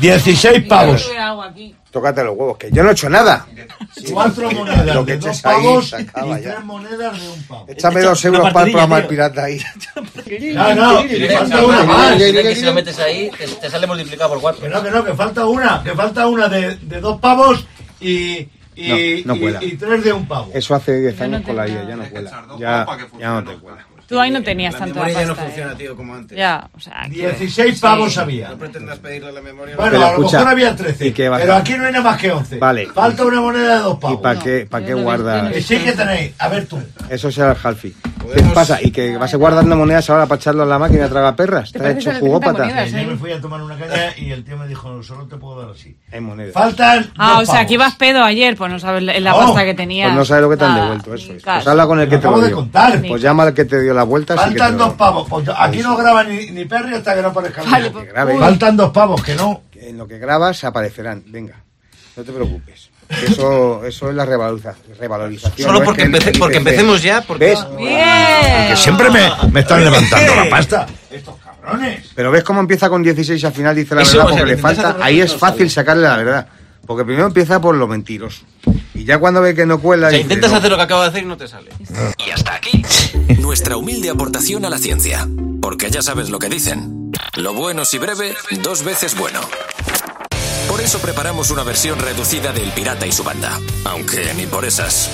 16 pavos. Tócate los huevos, que yo no he hecho nada. Cuatro monedas Lo que de dos ahí pavos acaba y ya. tres monedas de un pavo. Échame dos euros para el programa El Pirata ahí. No, no, que falta una más. que si lo metes ahí, te, te sale multiplicado por cuatro. Que no, que no, que falta una. Que falta una de, de dos pavos y, y, No, no y- y tres de un pavo. Eso hace 10 Yo no años con la IA, ya no cuela. Ya, ya no te cuela. Tú ahí no tenías La tanta memoria ya no pasta, funciona, eh. tío, como antes. Ya, o sea, aquí- 16 pavos había. No pretendas pedirle la memoria. Bueno, Pero a lo escucha, mejor había 13. ¿y qué vas Pero a- aquí no hay nada más que 11. Vale. Falta una moneda de dos ¿Y pavos. para qué, para yo qué no guardas? sí que tenéis. A ver tú. Eso será el Halfi. ¿Qué Podemos- pasa? ¿Y que vas a guardando monedas ahora para echarlo en la máquina a tragar perras? ¿Te has parece hecho que le jugópata? monedas? Yo me fui a tomar una caña y el tío me dijo, solo te puedo dar así. En monedas. Faltan Ah, dos o sea, pavos. que ibas pedo ayer, pues no sabes la, la No, pasta que tenías. Pues no sabes lo que te han Ah, devuelto, eso es. Pues habla con el Te que te lo acabo de dio. contar. Pues llama al que te dio la vuelta. Faltan dos pavos. Pues aquí no graba ni, ni Perry hasta que no aparezca el Vale, pues-. Faltan dos pavos, que no. En lo que grabas aparecerán. Venga, no te preocupes. Eso, eso es la revaloriza- revalorización. Solo no es porque, empece- porque empecemos ya, porque... ¿Ves? Bien. Que siempre me, me están levantando la pasta. Estos cabrones. Pero ves cómo empieza con 16 y al final dice la Eso, verdad o sea, porque que le falta. Ahí es fácil sacarle la verdad. Porque primero empieza por lo mentiroso. Y ya cuando ve que no cuela. O sea, dice, intentas no. hacer lo que acabo de hacer y no te sale. Y hasta aquí, nuestra humilde aportación a la ciencia. Porque ya sabes lo que dicen. Lo bueno si breve, dos veces bueno. Por eso preparamos una versión reducida del Pirata y su banda. Aunque ni por esas.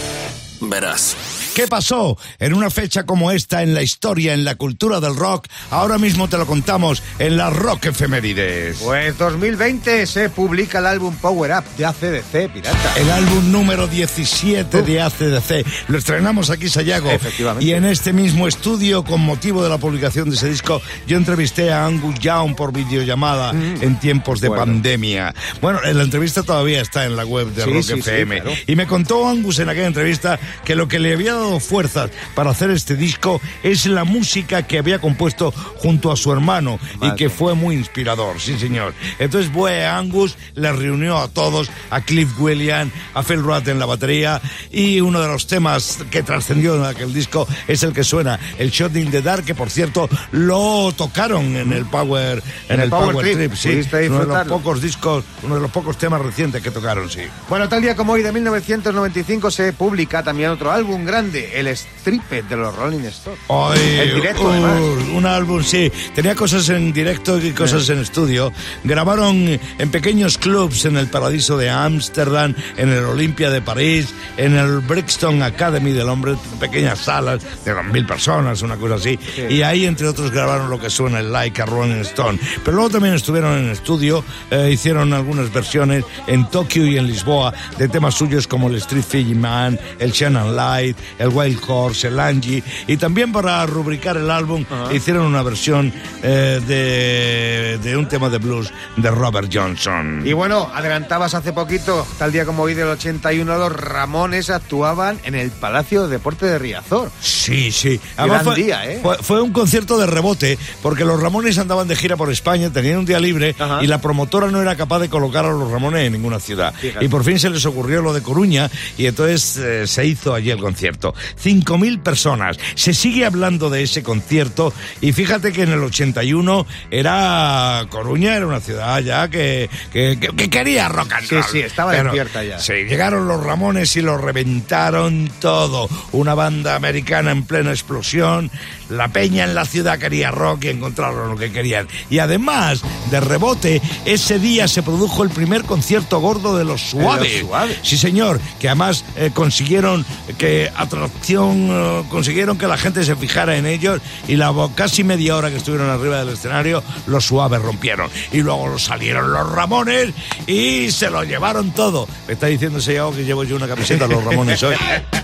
Verás. ¿Qué pasó en una fecha como esta en la historia, en la cultura del rock? Ahora mismo te lo contamos en la Rock Efemérides. Pues 2020 se publica el álbum Power Up de ACDC, pirata. El álbum número 17 de ACDC. Lo estrenamos aquí, Sayago. Efectivamente. Y en este mismo estudio, con motivo de la publicación de ese disco, yo entrevisté a Angus Young por videollamada en tiempos de Bueno. pandemia. Bueno, la entrevista todavía está en la web de Sí, Rock sí, sí, FM. claro. Y me contó Angus en aquella entrevista que lo que le había dado fuerzas para hacer este disco es la música que había compuesto junto a su hermano y que fue muy inspirador, sí señor. Entonces fue Angus, le reunió a todos, a Cliff William, a Phil Rudd en la batería y uno de los temas que trascendió en aquel disco es el que suena, el Shot in the Dark, que por cierto lo tocaron en el Power, en, el Power, Trip, sí. ¿Pudiste Uno de los pocos discos, uno de los pocos temas recientes que tocaron, sí. Bueno, tal día como hoy de 1995 se publica también otro álbum grande, el Stripped de los Rolling Stones. En directo, uh, además. un álbum, sí. Tenía cosas en directo y cosas en estudio. Grabaron en pequeños clubs en el Paradiso de Ámsterdam, en el Olimpia de París, en el Brixton Academy del Hombre, pequeñas salas de mil personas, una cosa así. Y ahí, entre otros, grabaron lo que suena el Like a Rolling Stone. Pero luego también estuvieron en estudio, eh, hicieron algunas versiones en Tokio y en Lisboa de temas suyos como el Street Fiji Man, el Shannon Light, el Wild Horse, el Angie. Y también para rubricar el álbum hicieron una versión eh, de, de un tema de blues de Robert Johnson. Y bueno, adelantabas hace poquito, tal día como hoy del 81, los Ramones actuaban en el Palacio de Deporte de Riazor. Sí, sí. Gran fue, día, ¿eh? fue, fue un concierto de rebote, porque los Ramones andaban de gira por España, tenían un día libre y la promotora no era capaz de colocar a los Ramones en ninguna ciudad. Fíjate. Y por fin se les ocurrió lo de Coruña y entonces eh, se hizo allí el concierto. 5.000 personas. Se sigue hablando de ese concierto y fíjate que en el 81 era Coruña, era una ciudad ya que, que, que- que quería rock and Sí, roll. sí, estaba Pero despierta ya. Sí, llegaron los Ramones y lo reventaron todo. Una banda americana en plena explosión. La peña en la ciudad quería rock y encontraron lo que querían. Y además, de rebote, ese día se produjo el primer concierto gordo de los Suaves. Suaves. Sí, señor, que además eh, consiguieron que atracción, eh, consiguieron que la gente se fijara en ellos y la casi media hora que estuvieron arriba del escenario, los Suaves rompieron. Y luego salieron los Ramones y se lo llevaron todo. Me está diciendo ese que llevo yo una camiseta de los Ramones hoy.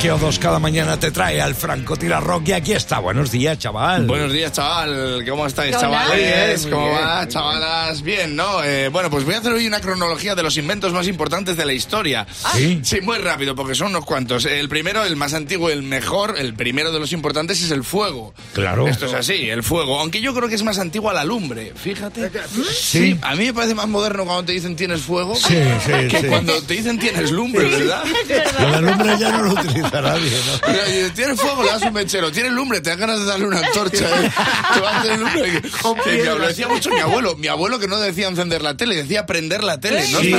Ya sabes que O2 cada mañana te trae al Franco Tira Rock y aquí está. Buenos días, chaval. Buenos días, chaval. ¿Cómo estáis, Hola. chavales? Muy ¿Cómo bien, va, chavalas? Bien, ¿no? Eh, bueno, pues voy a hacer hoy una cronología de los inventos más importantes de la historia. ¿Sí? Sí, muy rápido, porque son unos cuantos. El primero, el más antiguo, el mejor, el primero de los importantes es el fuego. Claro. Esto es así, el fuego. Aunque yo creo que es más antiguo a la lumbre, fíjate. Sí. a mí me parece más moderno cuando te dicen tienes fuego Sí, sí, que sí. cuando te dicen tienes lumbre, ¿verdad? Del lumbre ya no lo utilizo. A nadie, ¿no? Mira, y Tiene fuego, le das un mechero. Tiene lumbre, te dan ganas de darle una antorcha. ¿eh? Te vas a hacer lumbre. Que lo decía mucho mi abuelo. Mi abuelo que no decía encender la tele, decía prender la tele. ¿no? Sí.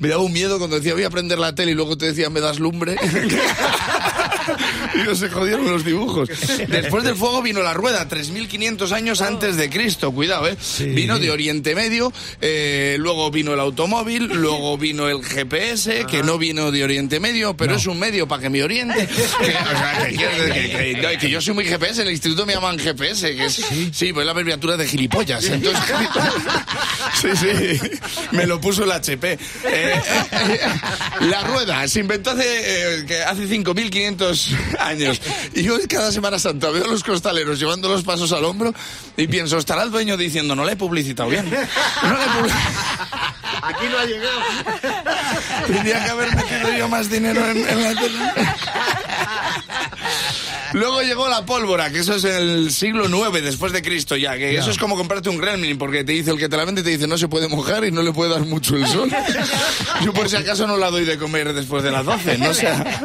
Me daba un miedo cuando decía voy a prender la tele y luego te decía me das lumbre. Y no se jodieron los dibujos. Después del fuego vino la rueda, 3.500 años antes de Cristo, cuidado, ¿eh? Vino de Oriente Medio, eh, luego vino el automóvil, luego vino el GPS, que no vino de Oriente Medio, pero es un medio para que me oriente. Que, o sea, que, que- que- que- que yo soy muy GPS, en el instituto me llaman GPS, que es, sí, pues la abreviatura de gilipollas. Entonces, sí, sí, me lo puso el HP. Eh, eh, la rueda se inventó hace, eh, hace 5.500 años. Y yo cada Semana Santa veo a los costaleros llevando los pasos al hombro y pienso, estará el dueño diciendo, no le he publicitado bien. No le he publicitado. Aquí no ha llegado. Tendría que haber metido yo más dinero en, en la tele. Luego llegó la pólvora, que eso es el siglo IX después de Cristo ya, que eso es como comprarte un gremlin, porque te dice el que te la vende, te dice no se puede mojar y no le puede dar mucho el sol. Yo por si acaso no la doy de comer después de las 12, no sea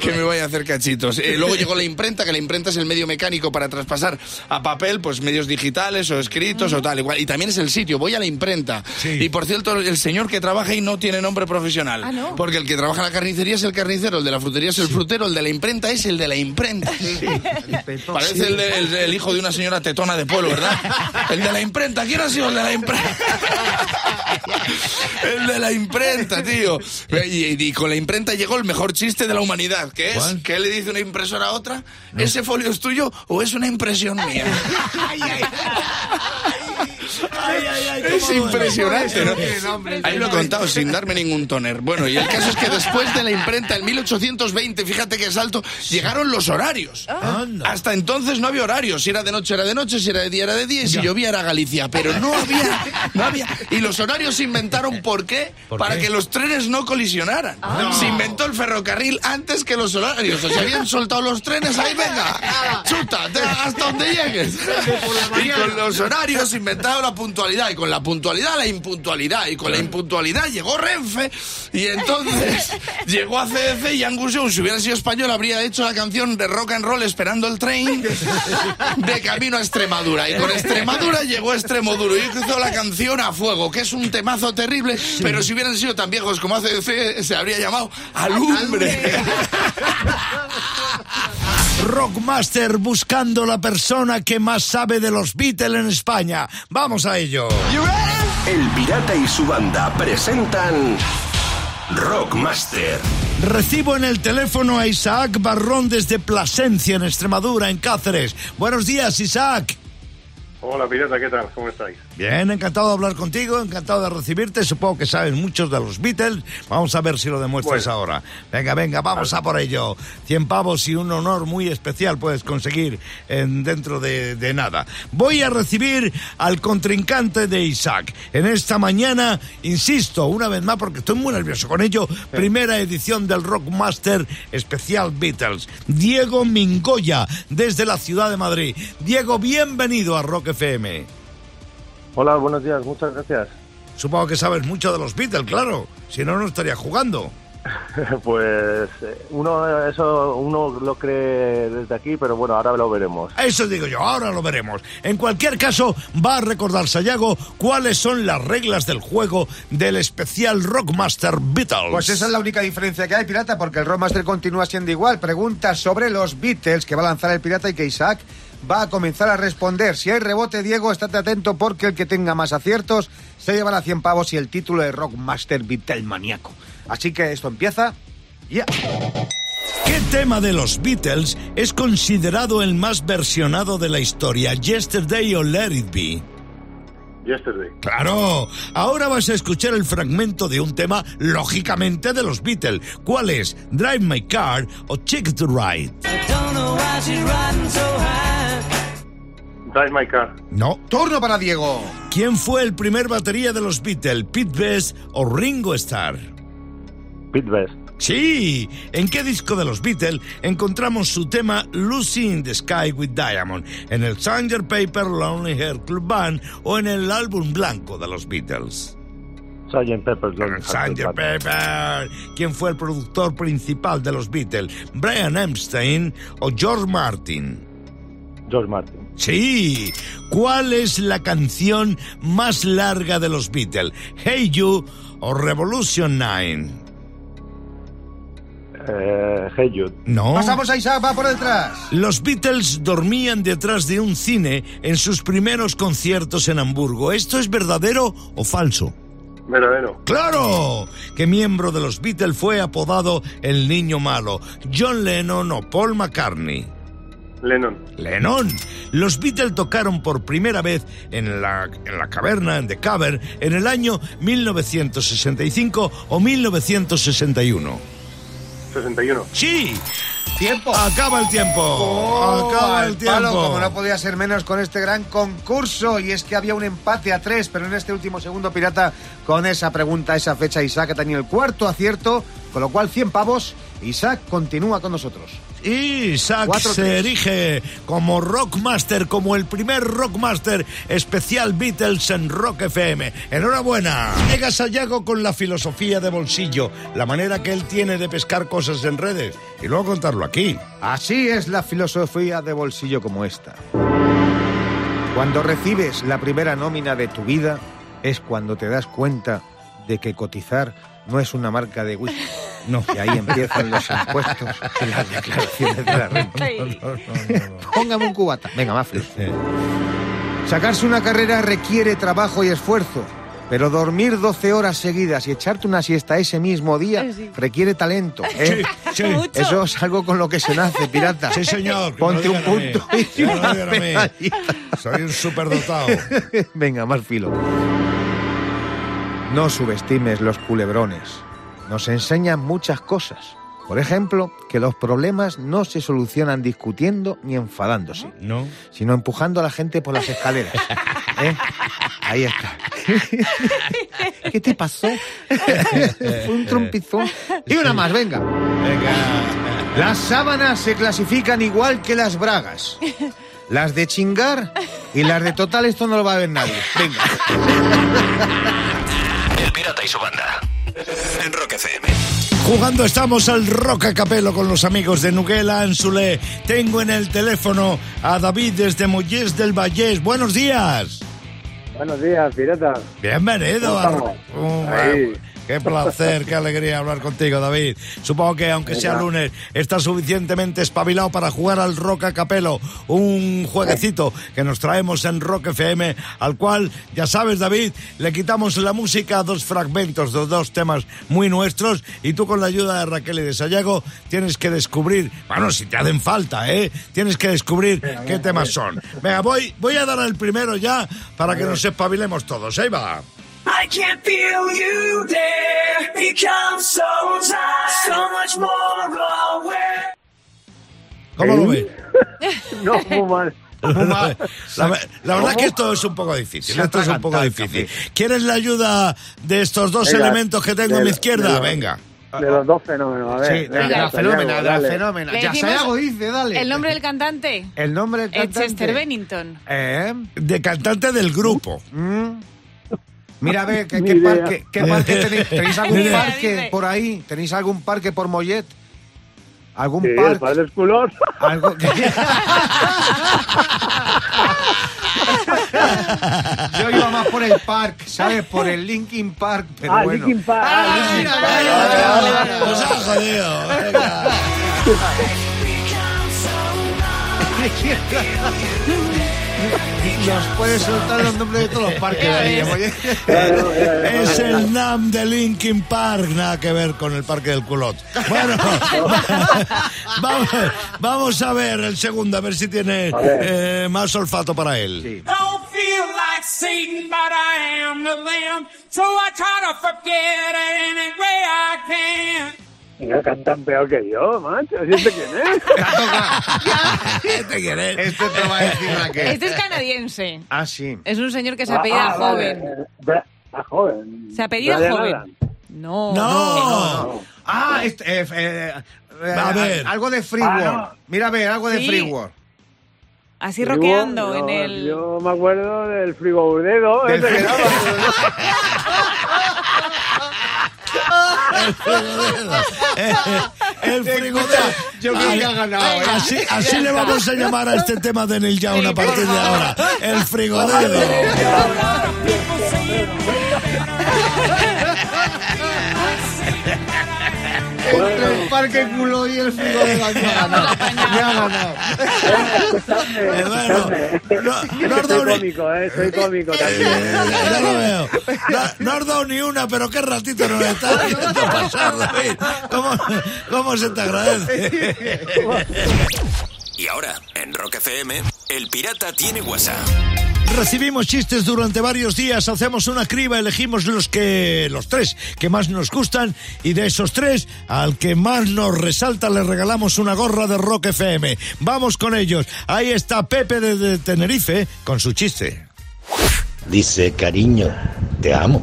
que me vaya a hacer cachitos. Eh, luego llegó la imprenta, que la imprenta es el medio mecánico para traspasar a papel, pues medios digitales o escritos o tal, igual. Y también es el sitio, voy a la imprenta. Sí. Y por cierto, el señor que trabaja ahí no tiene nombre profesional. Ah, ¿no? Porque el que trabaja en la carnicería es el carnicero, el de la frutería es el frutero, el de la imprenta es el de la imprenta. Parece el, de- el- el hijo de una señora tetona de pueblo, ¿verdad? El de la imprenta, ¿quién ha sido el de la imprenta? El de la imprenta, tío. Y, y con la imprenta llegó el mejor chiste de la humanidad, que es ¿Cuál? que le dice una impresora a otra, ¿ese folio es tuyo o es una impresión mía? Es impresionante, ¿no? Ahí lo he contado sin darme ningún toner. Bueno, y el caso es que después de la imprenta en 1820, fíjate que salto, llegaron los horarios. Anda. Hasta entonces no había horarios. Si era de noche era de noche, si era de día era de día y si Ya. llovía era Galicia. Pero no había, no había. Y los horarios se inventaron ¿por qué? ¿Por Para qué? que los trenes no colisionaran. Se inventó el ferrocarril antes que los horarios. O sea, habían soltado los trenes, ahí venga, chuta, te- hasta donde llegues. Y con los horarios se inventaron la puntualidad. Y con la puntualidad, la impuntualidad. Y con la impuntualidad llegó Renfe. Y entonces llegó a CDC y Angus Young, si hubiera sido español, habría hecho la canción de rock and roll esperando el tren de camino a Extremadura. Y con Extremadura llegó Extremoduro. Y hizo la canción a fuego, que es un temazo terrible. Pero si hubieran sido tan viejos como ACDC, se habría llamado Alumbre. Rockmaster buscando la persona que más sabe de los Beatles en España. Vamos a ello. El Pirata y su banda presentan Rockmaster. Recibo en el teléfono a Isaac Barrón desde Plasencia, en Extremadura, en Cáceres. Buenos días, Isaac. Hola, Pirata, ¿qué tal? ¿Cómo estáis? Bien, encantado de hablar contigo, encantado de recibirte. Supongo que sabes muchos de los Beatles. Vamos a ver si lo demuestras Bueno. ahora. Venga, venga, vamos a por ello. 100 pavos y un honor muy especial puedes conseguir en, dentro de, de nada. Voy a recibir al contrincante de Isaac. En esta mañana, insisto, una vez más, porque estoy muy nervioso con ello, primera edición del Rockmaster especial Beatles. Diego Mingoya, desde la ciudad de Madrid. Diego, bienvenido a Rock FM. Hola, buenos días, muchas gracias. Supongo que sabes mucho de los Beatles, claro. Si no, no estaría jugando. pues eh, uno eso uno lo cree desde aquí, pero bueno, ahora lo veremos. Eso digo yo, ahora lo veremos. En cualquier caso, va a recordar Sayago cuáles son las reglas del juego del especial Rockmaster Beatles. Pues esa es la única diferencia que hay, Pirata, porque el Rockmaster continúa siendo igual. Preguntas sobre los Beatles que va a lanzar el Pirata y que Isaac va a comenzar a responder. Si hay rebote, Diego, estate atento porque el que tenga más aciertos se llevará 100 pavos y el título de Rockmaster Beatlemaníaco. Así que esto empieza ya. ¿Qué tema de los Beatles es considerado el más versionado de la historia? ¿Yesterday o Let It Be? Yesterday. Claro, ahora vas a escuchar el fragmento de un tema, lógicamente, de los Beatles. ¿Cuál es? ¿Drive My Car o Check to Ride? Drive My Car. No. Turno para Diego. ¿Quién fue el primer batería de los Beatles? ¿Pete Best o Ringo Starr? Pete Best. Sí, ¿en qué disco de los Beatles encontramos su tema Lucy in the Sky with Diamond? ¿En el Sanger Paper Lonely Heart Club Band o en el álbum blanco de los Beatles? Sgt. Hearts Sgt. Pepper. ¿Quién fue el productor principal de los Beatles? ¿Brian Epstein o George Martin? George Martin. Sí. ¿Cuál es la canción más larga de los Beatles? Hey You o Revolution 9? Eh, hey Jude. No. Pasamos a Isaac, va por detrás. Los Beatles dormían detrás de un cine en sus primeros conciertos en Hamburgo. ¿Esto es verdadero o falso? Verdadero. ¡Claro! ¿Qué miembro de los Beatles fue apodado el niño malo? ¿John Lennon o Paul McCartney? Lennon. Lennon. Los Beatles tocaron por primera vez en la, en la caverna, en The Cavern, en el año 1965 o 1961. 61. ¡Sí! Tiempo. Acaba el tiempo. Oh, Acaba el tiempo. palo, como no podía ser menos con este gran concurso. Y es que había un empate a tres, pero en este último segundo, Pirata, con esa pregunta, esa fecha, Isaac ha tenido el cuarto acierto, con lo cual 100 pavos. Isaac continúa con nosotros. Y Cuatro, se erige como Rockmaster, como el primer Rockmaster especial Beatles en Rock FM. ¡Enhorabuena! Llega Sayago con la filosofía de bolsillo, la manera que él tiene de pescar cosas en redes, y luego contarlo aquí. Así es la filosofía de bolsillo como esta. Cuando recibes la primera nómina de tu vida es cuando te das cuenta de que cotizar no es una marca de whisky. No, y ahí empiezan los impuestos y las declaraciones de la renta. Póngame un cubata. Venga, más Sacarse una carrera requiere trabajo y esfuerzo, pero dormir 12 horas seguidas y echarte una siesta ese mismo día sí. requiere talento. ¿eh? Sí. Eso es algo con lo que se nace, pirata. Sí, señor. Ponte un punto y una medallita. Soy un superdotado. Venga, más filo. No subestimes los culebrones. Nos enseñan muchas cosas. Por ejemplo, que los problemas no se solucionan discutiendo ni enfadándose, ¿No? sino empujando a la gente por las escaleras. ¿Eh? Ahí está. ¿Qué te pasó? Fue un trompizón. Y una más, venga. Venga. Las sábanas se clasifican igual que las bragas. Las de chingar y las de total esto no lo va a ver nadie. Venga. El pirata y su banda. En Rock FM. Jugando estamos al Rock a Capelo con los amigos de Nuguela Ansule. Tengo en el teléfono a David desde Mollés del Vallés. Buenos días. Buenos días, pirata. Bienvenido. ¿Cómo a-? Qué placer, qué alegría hablar contigo, David. Supongo que aunque sea lunes, estás suficientemente espabilado para jugar al Rock a Capelo, un jueguecito que nos traemos en Rock FM, al cual, ya sabes, David, le quitamos la música a dos fragmentos de dos temas muy nuestros y tú con la ayuda de Raquel y de Sayago tienes que descubrir, bueno, si te hacen falta, ¿eh? Tienes que descubrir qué temas son. Venga, voy, voy a dar el primero ya para que nos espabilemos todos. Ahí va. I can feel you there. Become so tight, so much more aware. ¿Cómo lo ves? No, muy mal. La, la verdad es que esto es un poco difícil. Se Esto es un poco difícil. ¿Quieres la ayuda de estos dos Venga, elementos que tengo a mi izquierda? de- Venga. De los dos fenómenos, a ver. Sí, de venga, la fenómena, de la dale. fenómena. Le Ya Sayago dice, dale. El nombre del cantante. El nombre del cantante. Chester Bennington. ¿Eh? De cantante del grupo. Mm. Mira, a ver, ¿qué, parque, qué parque tenéis? ¿Tenéis algún parque por ahí? ¿Tenéis algún parque por Mollet? ¿Algún Sí, el parque? padre es culón. Algo Yo iba más por el parque, ¿sabes? Por el Linkin Park, pero Ah, bueno. Linkin Park. Ah, Ah, Linkin Park. ha jodido. Venga. Nos puedes soltar los nombres de todos los parques ya, Es el NAM de Linkin Park, nada que ver con el Parque del Culot. Bueno, vamos, vamos a ver el segundo, a ver si tiene eh, más olfato para él. Sí. Don't feel like Satan, but I am the lamb. So I try to forget it any way I can. Mira, cantan peor que yo, macho. ¿Siente quién es? ¿Este quién es? Este te va a decir la que. Este es canadiense. Ah, sí. Es un señor que se apellida Ah, vale. joven. Bra- A joven. Se apellida Brian joven. Adams. No. No. Ah, este, eh, eh, eh, A ver. algo de Freeworld. Ah, Mira, a ver, algo de Sí. Freeworld. Así Frigo, roqueando yo- en el. Yo me acuerdo del frigo burdero. Del frigodero. Eh, El frigodero. Yo creo que ha ganado, ¿eh? Así, así le vamos a llamar a este tema de Neil Young a partir de ahora. El frigodero. Entre el parque culo y el frigodero. aquí ha ganado. Eh, no, no has dado Soy ni- cómico, ¿eh? Soy cómico también. Eh, ya lo veo. No, no has dado ni una, pero qué ratito nos está haciendo pasar, David. ¿Cómo, cómo se te agradece? Y ahora, en Rock FM, el pirata tiene WhatsApp. Recibimos chistes durante varios días, hacemos una criba, elegimos los que los tres que más nos gustan y de esos tres al que más nos resalta le regalamos una gorra de Rock FM. Vamos con ellos. Ahí está Pepe de Tenerife con su chiste. Dice, cariño, te amo.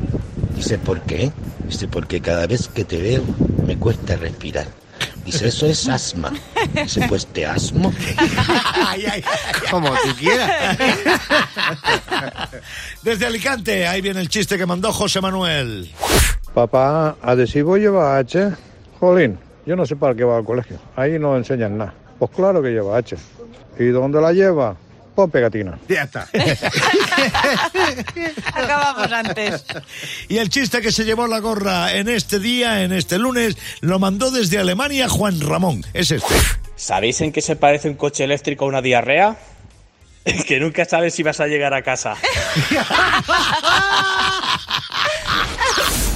Dice, ¿por qué? Dice, porque cada vez que te veo me cuesta respirar. Dice, eso es asma. Dice, pues te asmo. Como tú quieras. Desde Alicante, ahí viene el chiste que mandó José Manuel. Papá, ¿adhesivo lleva H? Jolín, yo no sé para qué va al colegio. Ahí no enseñan nada. Pues claro que lleva H. ¿Y dónde la lleva? Pegatina. Ya está. Acabamos antes. Y el chiste que se llevó la gorra en este día, en este lunes, lo mandó desde Alemania Juan Ramón. Es este. ¿Sabéis en qué se parece un coche eléctrico a una diarrea? Que nunca sabes si vas a llegar a casa.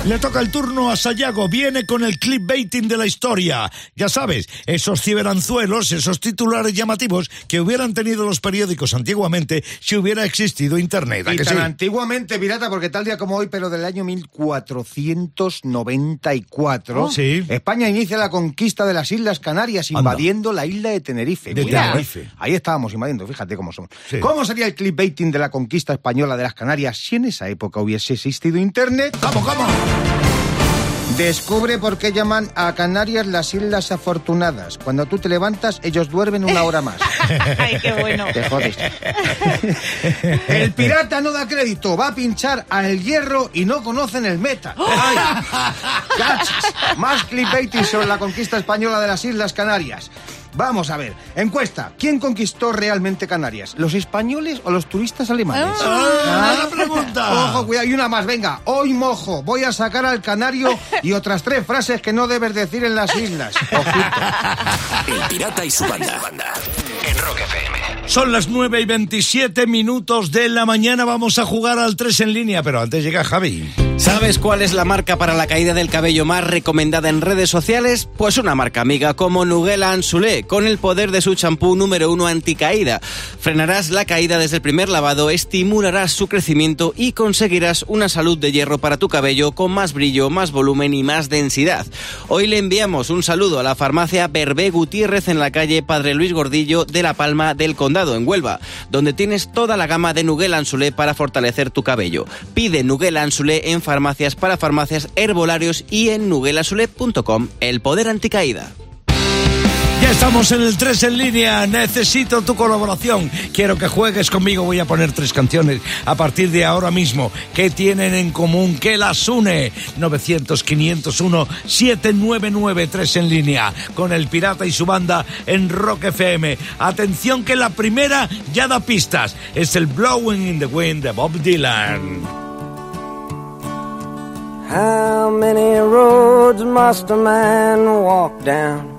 Le toca el turno a Sayago, viene con el clickbaiting de la historia. Ya sabes, esos ciberanzuelos, esos titulares llamativos que hubieran tenido los periódicos antiguamente si hubiera existido Internet. ¿a Y que tan sí? antiguamente, pirata, porque tal día como hoy, pero del año 1494, Oh. Sí. España inicia la conquista de las Islas Canarias, Anda. invadiendo la isla de Tenerife. De Cuidado, Tenerife. ¿eh? Ahí estábamos invadiendo, fíjate cómo. Sí. ¿Cómo sería el clickbaiting de la conquista española de las Canarias si en esa época hubiese existido Internet? ¿Cómo, cómo? Descubre por qué llaman a Canarias las Islas Afortunadas. Cuando tú te levantas, ellos duermen una hora más. Ay, qué bueno. Te jodes. El pirata no da crédito, va a pinchar al hierro y no conocen el meta. ¡Ay! ¡Cachis! Más clickbaiting sobre la conquista española de las Islas Canarias. Vamos a ver, encuesta, ¿quién conquistó realmente Canarias? ¿Los españoles o los turistas alemanes? Ah, buena pregunta. Ojo, cuidado, y una más, venga, hoy mojo, voy a sacar al canario y otras tres frases que no debes decir en las islas. Ojito. El pirata y su banda. En Rock FM. Son las 9 y 27 minutos de la mañana. Vamos a jugar al 3 en línea, pero antes llega Javi. ¿Sabes cuál es la marca para la caída del cabello más recomendada en redes sociales? Pues una marca amiga como Nugela Ansulé, con el poder de su champú número uno anticaída. Frenarás la caída desde el primer lavado, estimularás su crecimiento y conseguirás una salud de hierro para tu cabello con más brillo, más volumen y más densidad. Hoy le enviamos un saludo a la farmacia Berbé Gutiérrez en la calle Padre Luis Gordillo de La Palma del Condado, en Huelva, donde tienes toda la gama de Nugel Ansulé para fortalecer tu cabello. Pide Nugel Ansulé en farmacias para farmacias, herbolarios y en nugelansulé.com. El poder anticaída. Estamos en el 3 en línea. Necesito tu colaboración. Quiero que juegues conmigo. Voy a poner tres canciones a partir de ahora mismo. ¿Qué tienen en común? ¿Qué las une? 900-501-799 3 en línea. Con el pirata y su banda en Rock FM. Atención que la primera ya da pistas. Es el Blowing in the Wind de Bob Dylan. How many roads must a man walk down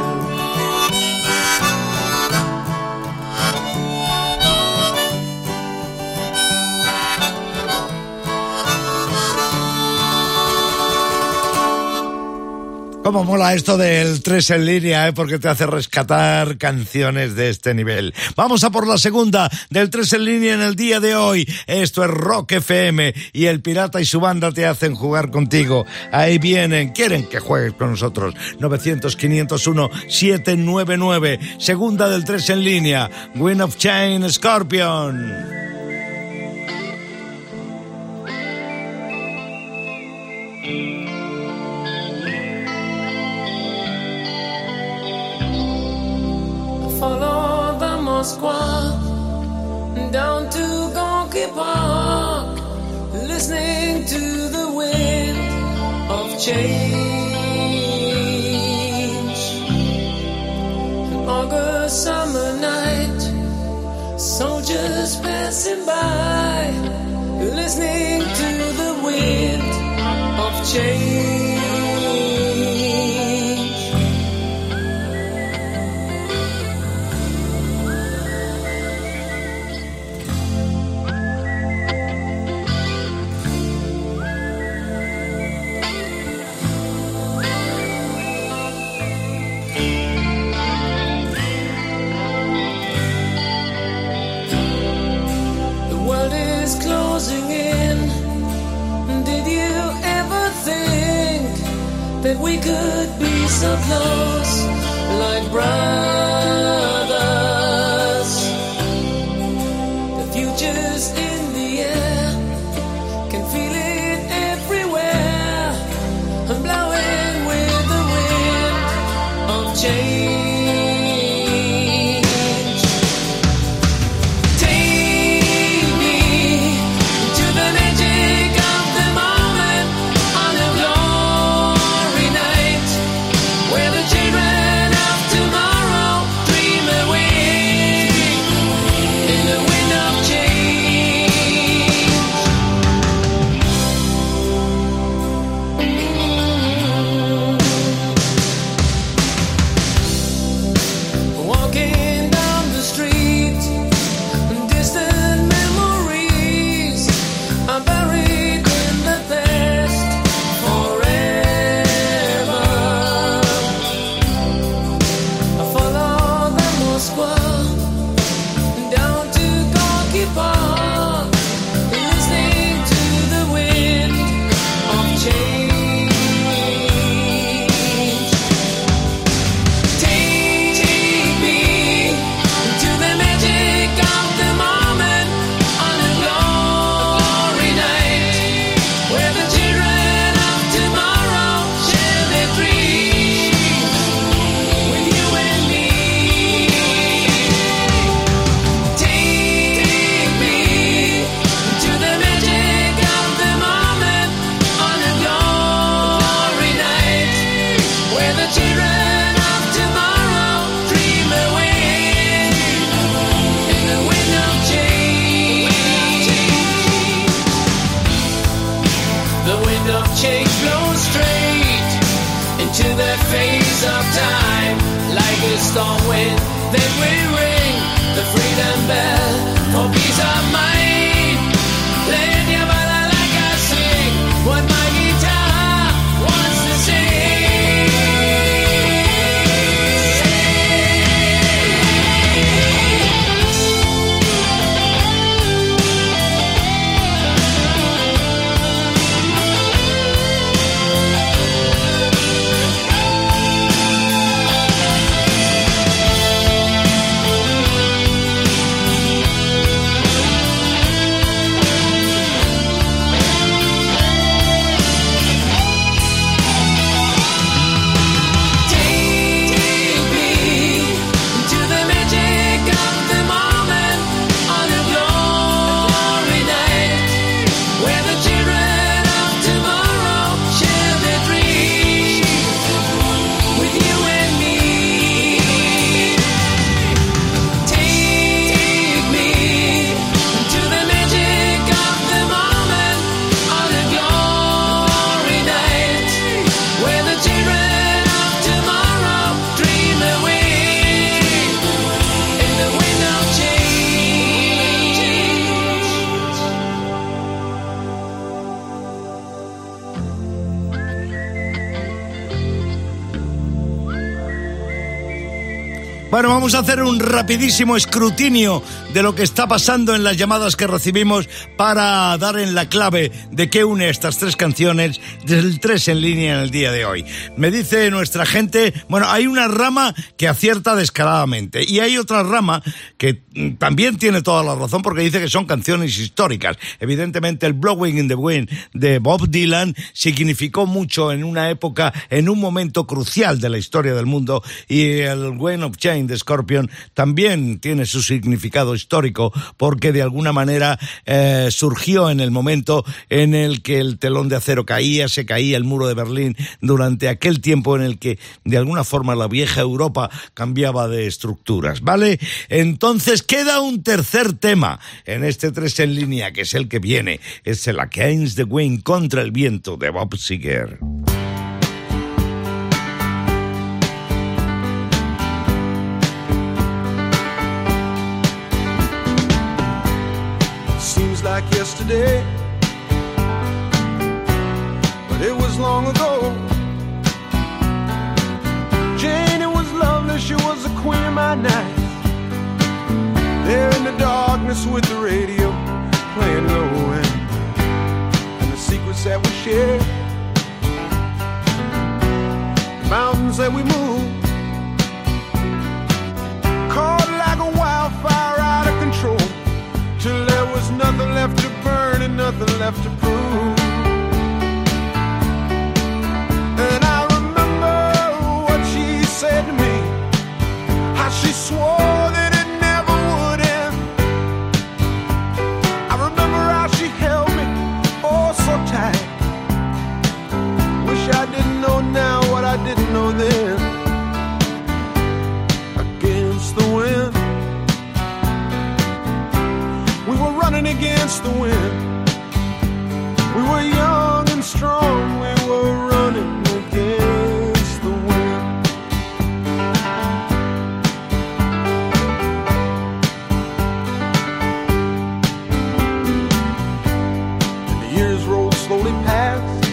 Cómo mola esto del 3 en línea, ¿eh? porque te hace rescatar canciones de este nivel. Vamos a por la segunda del 3 en línea en el día de hoy. Esto es Rock FM y el Pirata y su banda te hacen jugar contigo. Ahí vienen, quieren que juegues con nosotros. 900-501-799. Segunda del 3 en línea. Win of Chain Scorpion. Moskwa down to Gonky Park, listening to the wind of change. Bueno, vamos a hacer un rapidísimo escrutinio de lo que está pasando en las llamadas que recibimos para dar en la clave de qué une estas tres canciones del 3 en línea en el día de hoy. Me dice nuestra gente, bueno, hay una rama que acierta descaradamente y hay otra rama que mm, también tiene toda la razón porque dice que son canciones históricas. Evidentemente el Blowing in the Wind de Bob Dylan significó mucho en una época, en un momento crucial de la historia del mundo y el Wind of Change de Scorpion también tiene su significado histórico porque de alguna manera eh, surgió en el momento en el que el telón de acero caía, se caía el muro de Berlín durante aquel tiempo en el que de alguna forma la vieja Europa cambiaba de estructuras, ¿vale? Entonces queda un tercer tema en este tres en línea que es el que viene, es el Against the Wind contra el viento de Bob Seger. Like yesterday, but it was long ago. Jane, it was lovely, she was the queen of my night. There in the darkness with the radio playing low end, and the secrets that we shared, the mountains that we moved, nothing left to burn and nothing left to prove. And I remember what she said to me, how she swore that it never would end. I remember how she held me oh so tight. Wish I didn't know now running against the wind. We were young and strong. We were running against the wind. And the years rolled slowly past.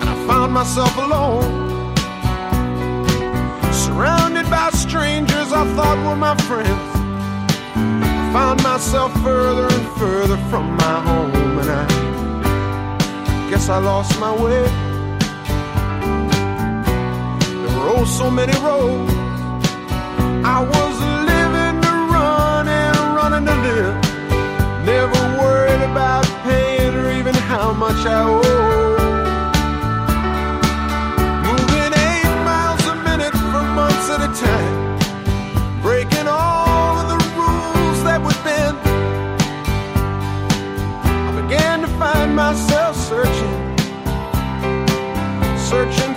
And I found myself alone. Surrounded by strangers I thought were my friends found myself further and further from my home, and I guess I lost my way. There were oh so many roads. I was living to run and running to live. Never worried about paying or even how much I owe. Moving eight miles a minute for months at a time myself searching, searching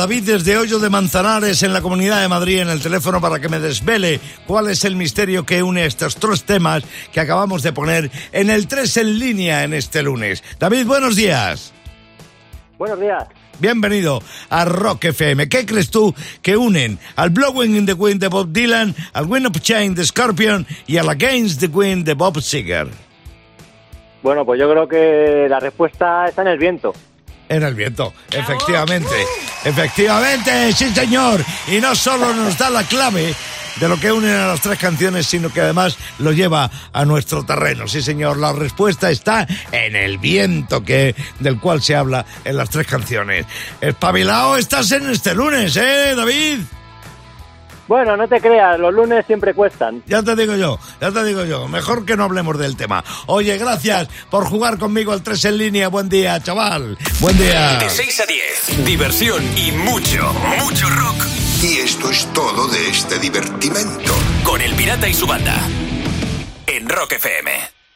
David desde Hoyo de Manzanares en la Comunidad de Madrid en el teléfono para que me desvele cuál es el misterio que une estos tres temas que acabamos de poner en el 3 en línea en este lunes. David, buenos días. Buenos días. Bienvenido a Rock FM. ¿Qué crees tú que unen al Blowing in the Wind de Bob Dylan, al Wind of Change de Scorpion y al Against the Wind de Bob Seger? Bueno, pues yo creo que la respuesta está en el viento. En el viento, efectivamente. Efectivamente, sí señor. Y no solo nos da la clave de lo que unen a las tres canciones, sino que además lo lleva a nuestro terreno. Sí señor, la respuesta está en el viento que del cual se habla en las tres canciones. Espabilado estás en este lunes, ¿eh, David? Bueno, no te creas, los lunes siempre cuestan. Ya te digo yo, ya te digo yo. Mejor que no hablemos del tema. Oye, gracias por jugar conmigo al 3 en línea. Buen día, chaval. Buen día. De 6 a 10, diversión y mucho, mucho rock. Y esto es todo de este divertimento. Con el pirata y su banda. En Rock FM.